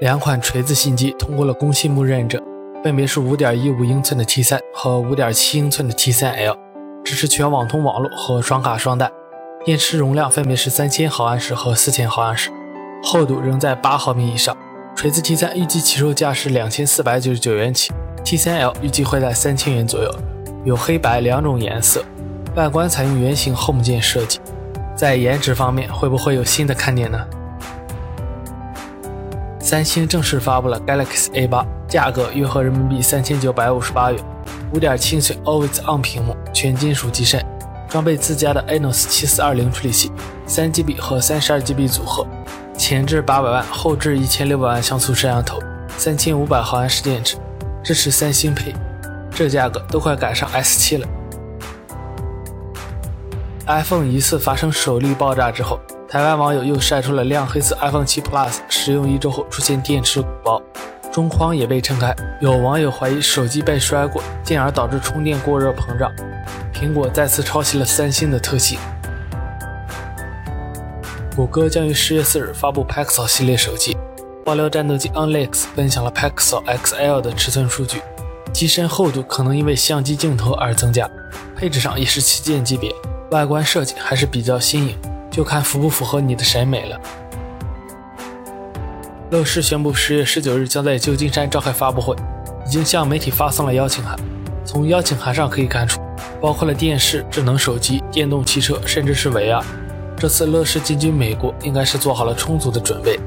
两款锤子新机通过了工信部认证，分别是5.15英寸的 T3 和5.7英寸的 T3L，支持全网通网络和双卡双待。电池容量分别是3000毫安时和4000毫安时，厚度仍在8毫米以上。锤子 T3 预计起售价是2499元起，T3L 预计会在3000元左右，有黑白两种颜色，外观采用圆形 Home 键设计。在颜值方面，会不会有新的看点呢？三星正式发布了 Galaxy A8，价格约合人民币三千九百五十八元，五点七寸 Always On 屏幕，全金属机身，装备自家的 Exynos 七四二零处理器，三 GB 和三十二 GB 组合，前置八百万，后置一千六百万像素摄像头，三千五百毫安时电池，支持三星配，这价格都快赶上 S 七了。iPhone 疑似发生首例爆炸之后。台湾网友又晒出了亮黑色 iPhone 7 Plus 使用一周后出现电池鼓包，中框也被撑开。有网友怀疑手机被摔过，进而导致充电过热膨胀。苹果再次抄袭了三星的特性。谷歌将于十月四日发布 Pixel 系列手机。爆料战斗机 OnLeaks 分享了 Pixel XL 的尺寸数据，机身厚度可能因为相机镜头而增加，配置上也是旗舰级别，外观设计还是比较新颖。就看符不符合你的审美了。乐视宣布，十月十九日将在旧金山召开发布会，已经向媒体发送了邀请函。从邀请函上可以看出，包括了电视、智能手机、电动汽车，甚至是 VR。这次乐视进军美国，应该是做好了充足的准备。